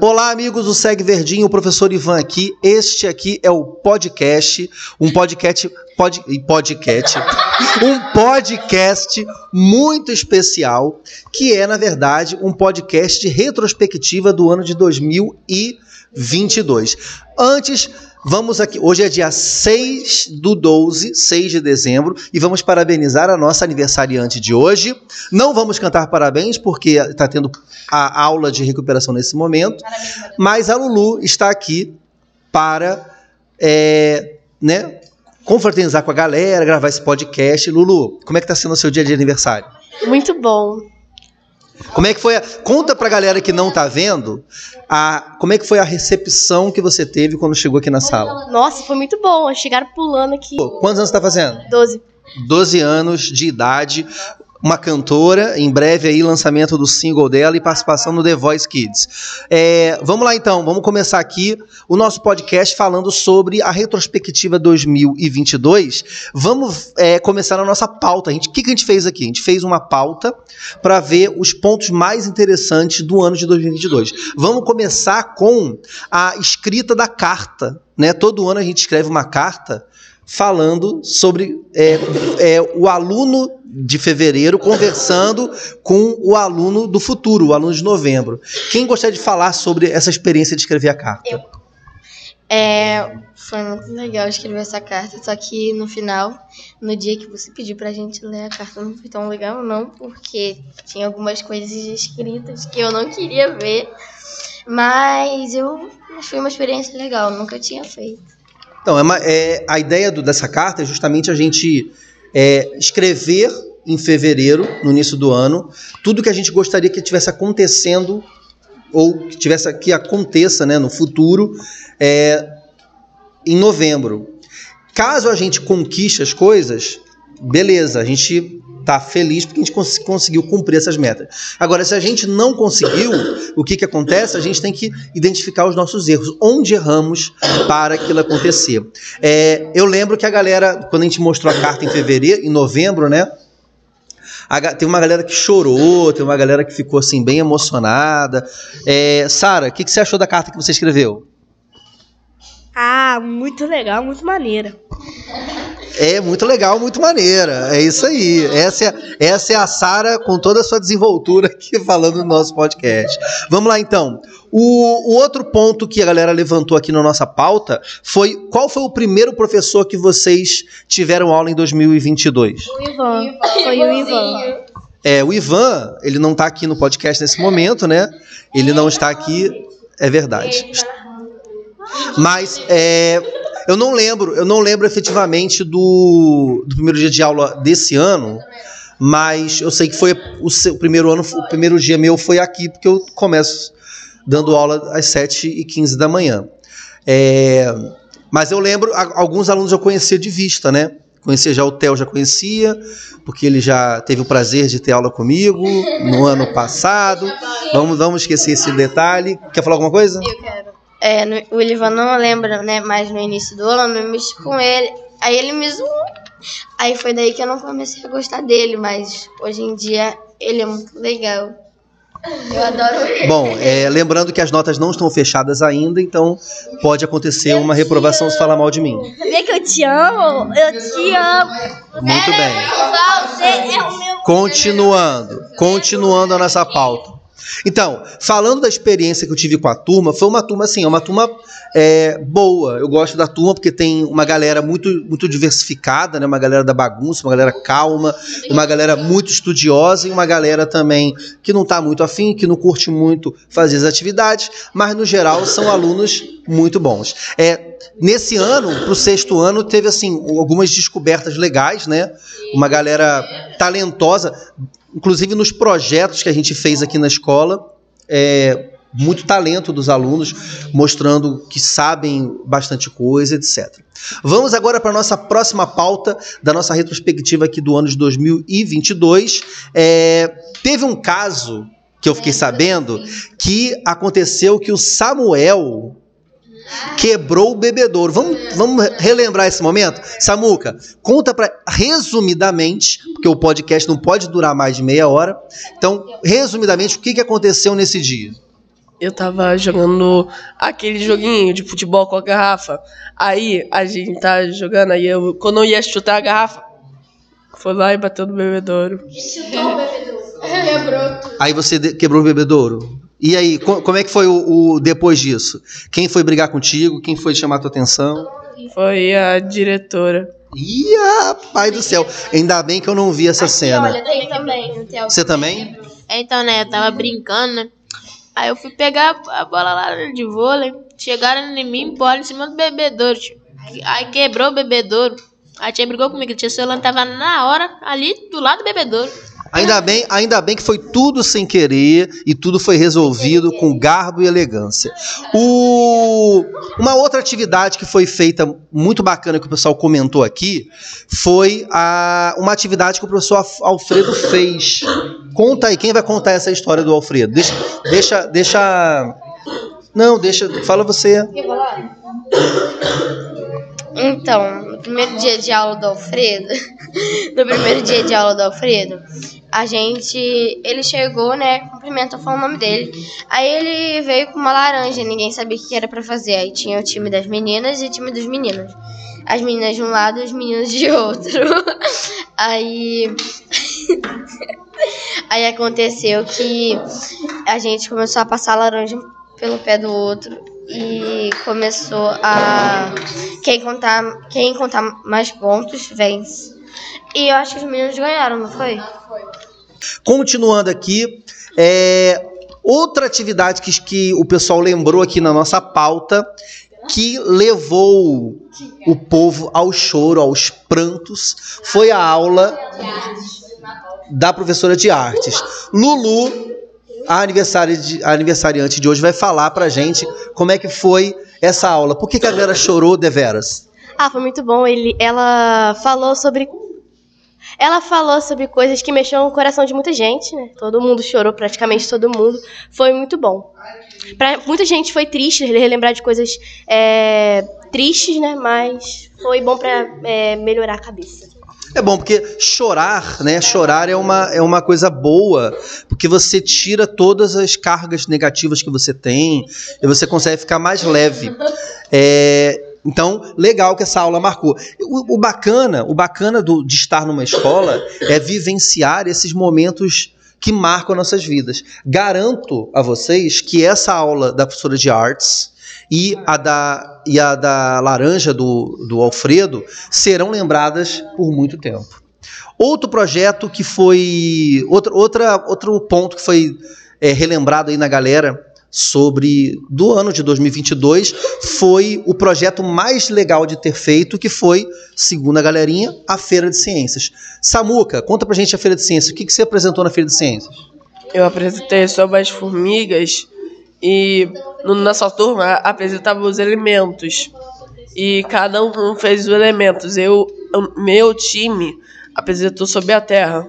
Olá, amigos do Segue Verdinho, o professor Ivan aqui. Este aqui é o podcast, um podcast, pod, podcast, um podcast muito especial, que é, na verdade, um podcast de retrospectiva do ano de 2022. Antes, Vamos aqui, hoje é dia 6 do 12, 6 de dezembro, e vamos parabenizar a nossa aniversariante de hoje. Não vamos cantar parabéns, porque está tendo a aula de recuperação nesse momento, mas a Lulu está aqui para é, né, confraternizar com a galera, gravar esse podcast. Lulu, como é que está sendo o seu dia de aniversário? Muito bom. Como é que foi? A... Conta pra galera que não tá vendo, a... como é que foi a recepção que você teve quando chegou aqui na sala? Nossa, foi muito bom. Chegaram pulando aqui. Quantos anos você tá fazendo? Doze. 12 anos de idade uma cantora, em breve aí lançamento do single dela e participação no The Voice Kids. É, vamos lá então, vamos começar aqui o nosso podcast falando sobre a retrospectiva 2022. Vamos é, começar na nossa pauta. O que, que a gente fez aqui? A gente fez uma pauta para ver os pontos mais interessantes do ano de 2022. Vamos começar com a escrita da carta. Né? Todo ano a gente escreve uma carta falando sobre é, é, o aluno de fevereiro conversando com o aluno do futuro, o aluno de novembro. Quem gostaria de falar sobre essa experiência de escrever a carta? Eu. É, foi muito legal escrever essa carta, só que no final, no dia que você pediu pra gente ler a carta, não foi tão legal, não, porque tinha algumas coisas escritas que eu não queria ver, mas eu foi uma experiência legal, nunca tinha feito. Então, é, uma, é a ideia do, dessa carta é justamente a gente é, escrever em fevereiro, no início do ano, tudo que a gente gostaria que tivesse acontecendo ou que tivesse que aconteça, né, no futuro, é, em novembro. Caso a gente conquiste as coisas, beleza, a gente tá feliz porque a gente cons conseguiu cumprir essas metas. Agora, se a gente não conseguiu, o que, que acontece? A gente tem que identificar os nossos erros, onde erramos para aquilo acontecer. É, eu lembro que a galera, quando a gente mostrou a carta em fevereiro, em novembro, né? Tem uma galera que chorou, tem uma galera que ficou assim bem emocionada. É, Sara, o que, que você achou da carta que você escreveu? Ah, muito legal, muito maneira. É muito legal, muito maneira. É isso aí. Essa é, essa é a Sara com toda a sua desenvoltura aqui falando no nosso podcast. Vamos lá então. O, o, outro ponto que a galera levantou aqui na nossa pauta foi qual foi o primeiro professor que vocês tiveram aula em 2022? O Ivan. Foi o Ivan. É, o Ivan, ele não está aqui no podcast nesse momento, né? Ele não está aqui, é verdade. Mas é, eu não lembro, eu não lembro efetivamente do, do primeiro dia de aula desse ano, mas eu sei que foi o, seu, o primeiro ano, o primeiro dia meu foi aqui, porque eu começo dando aula às 7h15 da manhã. É, mas eu lembro, alguns alunos eu conhecia de vista, né? Conhecia já o Theo, já conhecia, porque ele já teve o prazer de ter aula comigo no ano passado. Vamos, vamos esquecer esse detalhe. Quer falar alguma coisa? Eu quero. É, no, o Ivan não lembra, né, mais no início do ano, eu me mexi com ele. Aí ele me zoou. Aí foi daí que eu não comecei a gostar dele, mas hoje em dia ele é muito legal. Eu adoro ele. Bom, é, lembrando que as notas não estão fechadas ainda, então pode acontecer uma reprovação se falar mal de mim. Sabia que eu te amo? Eu te amo. Muito bem. Você é o meu. Continuando, continuando a nossa pauta. Então, falando da experiência que eu tive com a turma, foi uma turma assim, é uma turma é, boa. Eu gosto da turma porque tem uma galera muito, muito diversificada, né? Uma galera da bagunça, uma galera calma, uma galera muito estudiosa e uma galera também que não está muito afim, que não curte muito fazer as atividades, mas no geral são alunos muito bons. É, nesse ano, para o sexto ano, teve assim algumas descobertas legais, né? Uma galera talentosa inclusive nos projetos que a gente fez aqui na escola, é, muito talento dos alunos, mostrando que sabem bastante coisa, etc. Vamos agora para a nossa próxima pauta da nossa retrospectiva aqui do ano de 2022. É, teve um caso que eu fiquei sabendo que aconteceu que o Samuel quebrou o bebedouro. Vamos, vamos relembrar esse momento? Samuca, conta para resumidamente, porque o podcast não pode durar mais de meia hora. Então, resumidamente, o que, que aconteceu nesse dia? eu tava jogando aquele joguinho de futebol com a garrafa. Aí a gente tá jogando, aí eu, quando eu ia chutar a garrafa, foi lá e bateu no bebedouro. Aí você quebrou o bebedouro. E aí, co- como é que foi o, o depois disso? Quem foi brigar contigo? Quem foi chamar tua atenção? Foi a diretora. Ih, pai do céu. Ainda bem que eu não vi essa cena. tem também. Tem Você também? Então, né, eu tava brincando, né? Aí eu fui pegar a bola lá de vôlei. Chegaram em mim, bola em cima do bebedouro. Aí quebrou o bebedouro. A tia brigou comigo. A tia Solano tava na hora ali do lado do bebedouro. Ainda bem, ainda bem que foi tudo sem querer e tudo foi resolvido com garbo e elegância. O- uma outra atividade que foi feita muito bacana que o pessoal comentou aqui foi a, uma atividade que o professor Alfredo fez. Conta aí, quem vai contar essa história do Alfredo? Deixa, deixa, deixa. Não, deixa. Fala você. Então, no primeiro dia de aula do Alfredo, no primeiro dia de aula do Alfredo, a gente, ele chegou, né, cumprimentou, falou o nome dele. Aí ele veio com uma laranja, ninguém sabia o que era pra fazer. Aí tinha o time das meninas e o time dos meninos. As meninas de um lado e os meninos de outro. Aí Aí aconteceu que a gente começou a passar laranja pelo pé do outro e começou a quem contar quem contar mais pontos vence. E eu acho que os meninos ganharam, não foi? Continuando aqui, é, outra atividade que, que o pessoal lembrou aqui na nossa pauta, que levou o povo ao choro, aos prantos, foi a aula da professora de artes. Lulu, a, aniversária de- a aniversariante de hoje, vai falar pra gente como é que foi essa aula. Por que, que a Vera chorou deveras? Ah, foi muito bom. Ele, ela falou sobre. Ela falou sobre coisas que mexeram no coração de muita gente, né? Todo mundo chorou, praticamente todo mundo. Foi muito bom. Pra muita gente foi triste relembrar de coisas é, tristes, né? Mas foi bom pra é, melhorar a cabeça. É bom, porque chorar, né? Chorar é uma, é uma coisa boa, porque você tira todas as cargas negativas que você tem e você consegue ficar mais leve. É, então, legal que essa aula marcou. O, o bacana, o bacana do- de estar numa escola é vivenciar esses momentos que marcam nossas vidas. Garanto a vocês que essa aula da professora de artes e a da, e a da laranja do, do Alfredo serão lembradas por muito tempo. Outro projeto que foi. Outro, outra, outro ponto que foi é, relembrado aí na galera sobre do ano de 2022 foi o projeto mais legal de ter feito, que foi, segundo a galerinha, a Feira de Ciências. Samuca, conta pra gente a Feira de Ciências. O que, que você apresentou na Feira de Ciências? Eu apresentei sobre as formigas e na sua turma apresentava os elementos. E cada um fez os elementos. Eu, meu time apresentou sobre a terra.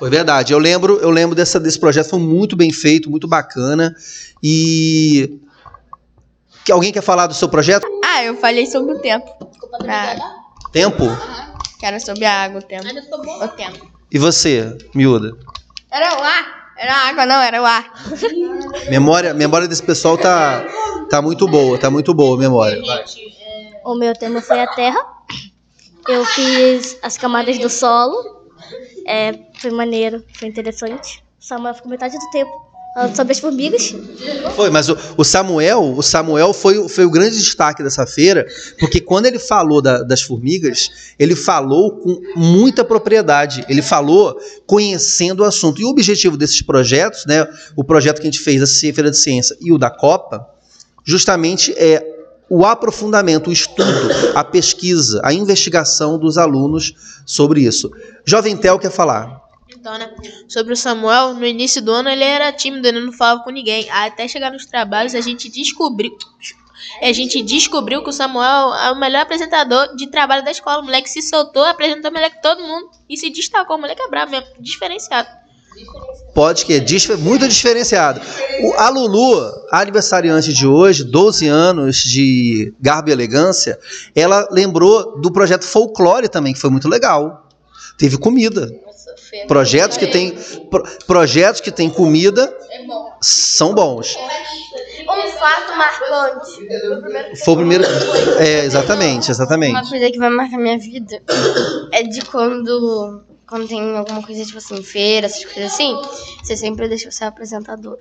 Foi verdade. Eu lembro, eu lembro dessa, desse projeto, foi muito bem feito, muito bacana. E. Que alguém quer falar do seu projeto? Ah, eu falei sobre o tempo. Ah, Tempo? que era sobre a água, o tempo. O tempo. E você, miúda? Era o ar. Era a água, não, era o ar. Memória, memória desse pessoal tá, tá muito boa, tá muito boa a memória. Vai. O meu tema foi a terra. Eu fiz as camadas do solo. É, foi maneiro, foi interessante. Samuel ficou metade do tempo falando sobre as formigas. Foi, mas o, o Samuel, o Samuel foi, o- foi o grande destaque dessa feira, porque quando ele falou da- das formigas, ele falou com muita propriedade. Ele falou conhecendo o assunto. E o objetivo desses projetos, né, o projeto que a gente fez, a Ci- Feira de Ciência e o da Copa, justamente é o aprofundamento, o estudo, a pesquisa, a investigação dos alunos sobre isso. Jovem Tel quer falar. Então, né? Sobre o Samuel, no início do ano ele era tímido, ele não falava com ninguém. Até chegar nos trabalhos, a gente descobriu. A gente descobriu que o Samuel é o melhor apresentador de trabalho da escola. O moleque se soltou, apresentou melhor que todo mundo e se destacou. O moleque é bravo mesmo, diferenciado. Pode que é muito diferenciado. O, a Lulu, aniversariante de hoje, 12 anos de garbo e elegância, ela lembrou do projeto Folclore também, que foi muito legal. Teve comida. Projetos que tem pro- projetos que tem comida são bons. Um fato marcante. Foi o primeiro. É, exatamente, exatamente. Uma coisa que vai marcar minha vida é de quando, quando tem alguma coisa, tipo assim, feira, essas coisas assim, você sempre deixa ser apresentador.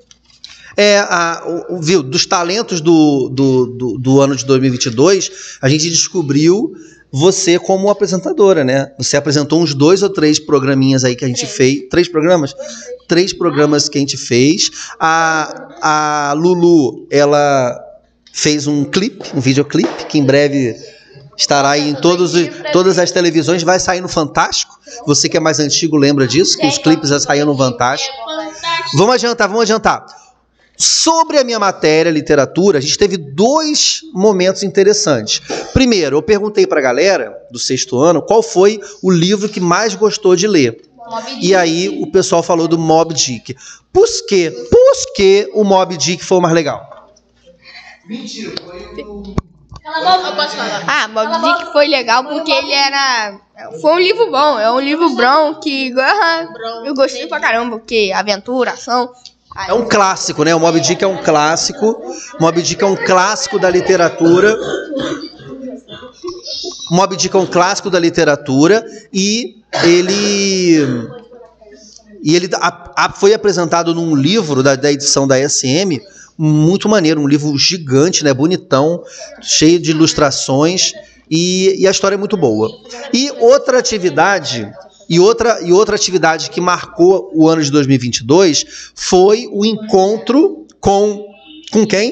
É, a, o- o- viu, dos talentos do, do, do, do ano de 2022, a gente descobriu você como apresentadora, né? Você apresentou uns dois ou três programinhas aí que a gente fez. Três programas? Três programas que a gente fez. A, a Lulu, ela fez um clipe, um videoclipe, que em breve estará aí em todos, os- todas as televisões, vai sair no Fantástico. Você que é mais antigo lembra disso, que os clipes já saíam no Fantástico. Vamos adiantar, vamos adiantar. Sobre a minha matéria, literatura, a gente teve dois momentos interessantes. Primeiro, eu perguntei pra galera do sexto ano qual foi o livro que mais gostou de ler. E aí o pessoal falou do Mob Dick. Por quê? Por que o Mob Dick foi o mais legal? Eu posso falar. Ah, Bob Dick foi legal porque ele era. Foi um livro bom, é um livro bom que eu gostei pra caramba, porque aventura, ação. É um clássico, né? O Mob Dick é um clássico. O Mob Dick é um clássico da literatura. O Mob Dick é um clássico da literatura e ele e ele a- a- foi apresentado num livro da, da edição da SM muito maneiro, um livro gigante, né? Bonitão, cheio de ilustrações e, e a história é muito boa. E outra atividade e outra, e outra atividade que marcou o ano de 2022 foi o encontro com. Com quem?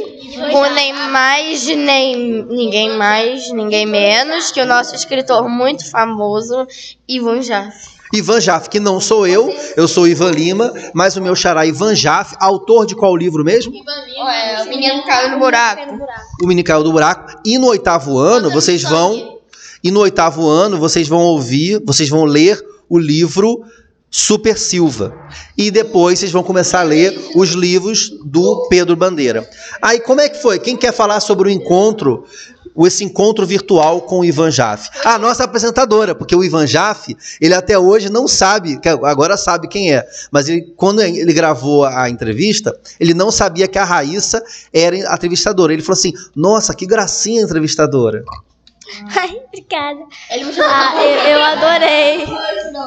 Com nem mais, nem ninguém mais, ninguém menos que o nosso escritor muito famoso, Ivan Jaff. Ivan Jaff, que não sou eu, eu sou Ivan Lima, mas o meu xará Ivan Jaff, autor de qual livro mesmo? É, o menino caiu no buraco. O Menino Caiu do Buraco. E no oitavo ano, vocês vão. E no oitavo ano, vocês vão ouvir, vocês vão ler o livro Super Silva. E depois vocês vão começar a ler os livros do Pedro Bandeira. Aí, como é que foi? Quem quer falar sobre o encontro, esse encontro virtual com o Ivan Jaff? A nossa apresentadora, porque o Ivan Jaff, ele até hoje não sabe, agora sabe quem é, mas ele, quando ele gravou a entrevista, ele não sabia que a Raíssa era a entrevistadora. Ele falou assim: Nossa, que gracinha a entrevistadora. Ai, obrigada. Ah, eu, eu adorei.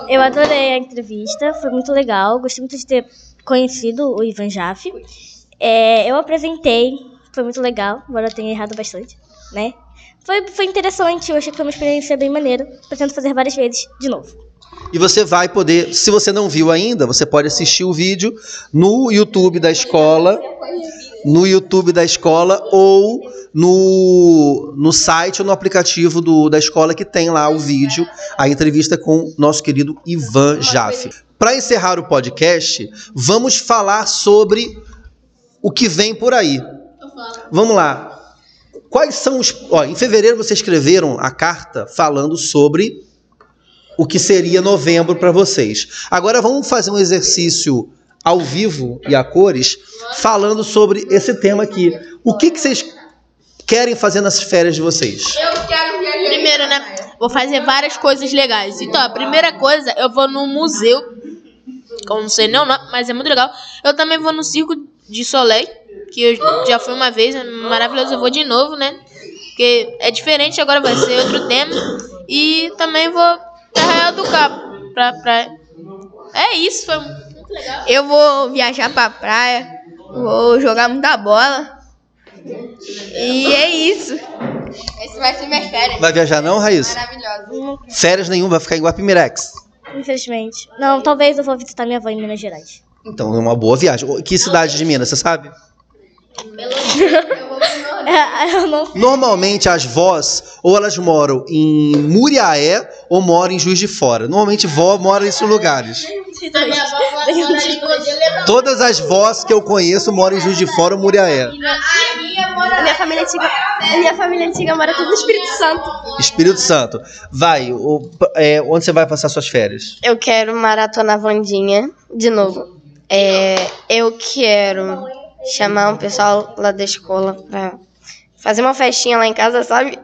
Eu adorei a entrevista, foi muito legal. Gostei muito de ter conhecido o Ivan Jaffe. É, eu apresentei, foi muito legal, embora eu tenha errado bastante, né? Foi, foi interessante, eu achei que foi uma experiência bem maneira. Pretendo fazer várias vezes de novo. E você vai poder, se você não viu ainda, você pode assistir o vídeo no YouTube da escola, no YouTube da escola ou no, no site ou no aplicativo do, da escola que tem lá o vídeo, a entrevista com nosso querido Ivan Jaffe. Para encerrar o podcast, vamos falar sobre o que vem por aí. Vamos lá. Quais são os. Ó, em fevereiro vocês escreveram a carta falando sobre o que seria novembro para vocês. Agora vamos fazer um exercício ao vivo e a cores falando sobre esse tema aqui. O que, que vocês querem fazer nas férias de vocês? Primeiro, né? Vou fazer várias coisas legais. Então, a primeira coisa, eu vou no museu. Que eu não sei nem o nome, mas é muito legal. Eu também vou no Circo de Soleil, que eu já fui uma vez, é maravilhoso. Eu vou de novo, né? Porque é diferente, agora vai ser outro tema. E também vou pra Arraial do Cabo, pra praia. É isso, foi muito legal. Eu vou viajar pra praia, vou jogar muita bola. E é isso. Esse vai ser minhas férias. Vai viajar não, Raíssa? Maravilhosa. Férias nenhuma, vai ficar em Guapimirex. Infelizmente. Não, talvez eu vou visitar minha avó em Minas Gerais. Então, é uma boa viagem. Que cidade de Minas, você sabe? É, eu não Normalmente as vós, ou elas moram em Muriaé ou moram em Juiz de Fora. Normalmente vó mora nesses lugares. Todas as vós que eu conheço moram em Juiz de Fora ou Muriaé. A minha família antiga, a minha família antiga mora tudo no Espírito Santo. Espírito Santo. Vai, o- é, onde você vai passar suas férias? Eu quero maratonar Vandinha de novo. É, eu quero chamar um pessoal lá da escola pra fazer uma festinha lá em casa, sabe?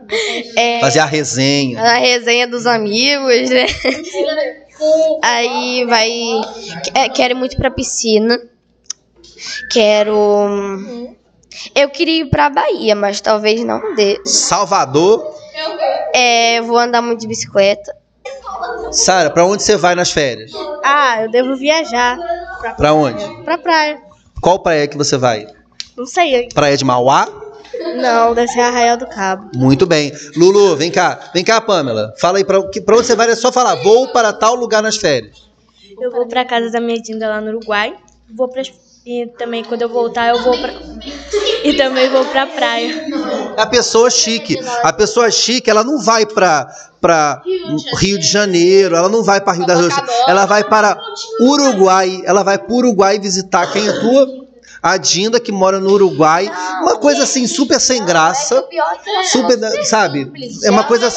É, Fazer a resenha. a resenha dos amigos, né? Aí vai. é, Quero ir muito pra piscina. Quero. Eu queria ir pra Bahia, mas talvez não dê. Salvador. É, vou andar muito de bicicleta. Sara, pra onde você vai nas férias? Ah, eu devo viajar Pra onde? pra praia. Qual praia que você vai? Não sei. Praia de Mauá? Não, deve ser Arraial do Cabo. Muito bem. Lulu, vem cá. Vem cá, Pamela. Fala aí pra, que- pra onde você vai. É só falar. Vou para tal lugar nas férias. Eu vou pra casa da minha Dinda lá no Uruguai. Vou pras... E também quando eu voltar eu vou pra... E também vou pra praia. É a pessoa chique. A pessoa chique, ela não vai pra, pra Rio de Janeiro, ela não vai pra Rio das Ostras. Ela vai para Uruguai. Ela vai pro Uruguai visitar quem é tua? A Dinda, que mora no Uruguai. Uma coisa assim, super sem graça. Super, sabe? É uma coisa.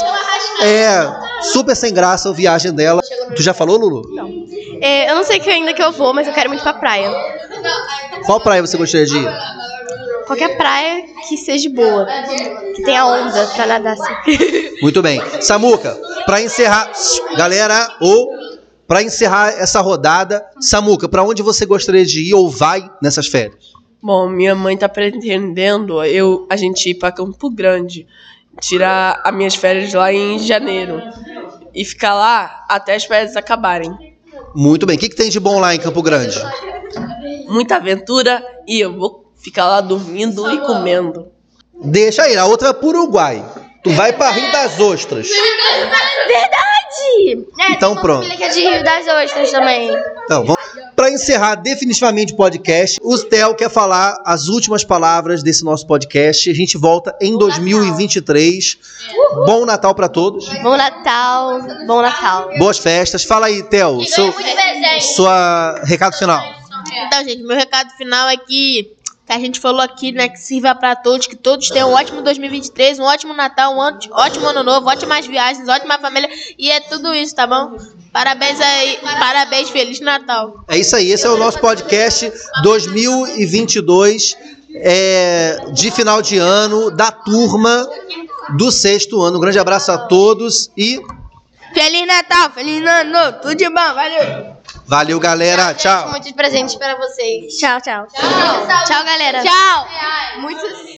É, super sem graça a viagem dela. Tu já falou, Lulu? É, eu não sei que ainda que eu vou, mas eu quero muito pra praia. Qual praia você gostaria de ir? Qualquer praia que seja boa. Que tenha onda pra nadar assim. Muito bem. Samuca, pra encerrar. Galera, ou. Pra encerrar essa rodada, Samuca, pra onde você gostaria de ir ou vai nessas férias? Bom, minha mãe tá pretendendo eu, a gente ir pra Campo Grande, tirar as minhas férias lá em janeiro e ficar lá até as férias acabarem. Muito bem. O que, que tem de bom lá em Campo Grande? Muita aventura e eu vou ficar lá dormindo e comendo. Deixa aí, a outra é pro Uruguai. Tu vai pra Rio das Ostras. Verdade! É, Então pronto. que é de Rio das Ostras também. Então, vamos. Pra encerrar definitivamente o podcast, o Theo quer falar as últimas palavras desse nosso podcast. A gente volta em 2023. Bom Natal pra todos. Bom Natal, bom Natal. Boas festas. Fala aí, Theo, seu, sua recado final. Então, gente, meu recado final é que, que a gente falou aqui, né, que sirva pra todos, que todos tenham um ótimo 2023, um ótimo Natal, um ótimo, ótimo ano novo, ótimas viagens, ótima família, e é tudo isso, tá bom? Parabéns aí, parabéns, Feliz Natal. É isso aí, esse é o nosso podcast 2022 é, de final de ano da turma do sexto ano. Um grande abraço a todos e Feliz Natal, Feliz Ano Novo, tudo de bom, valeu. Valeu, galera. Tchau. Muitos presentes para vocês. Tchau, tchau. Tchau, galera. Tchau. Muitos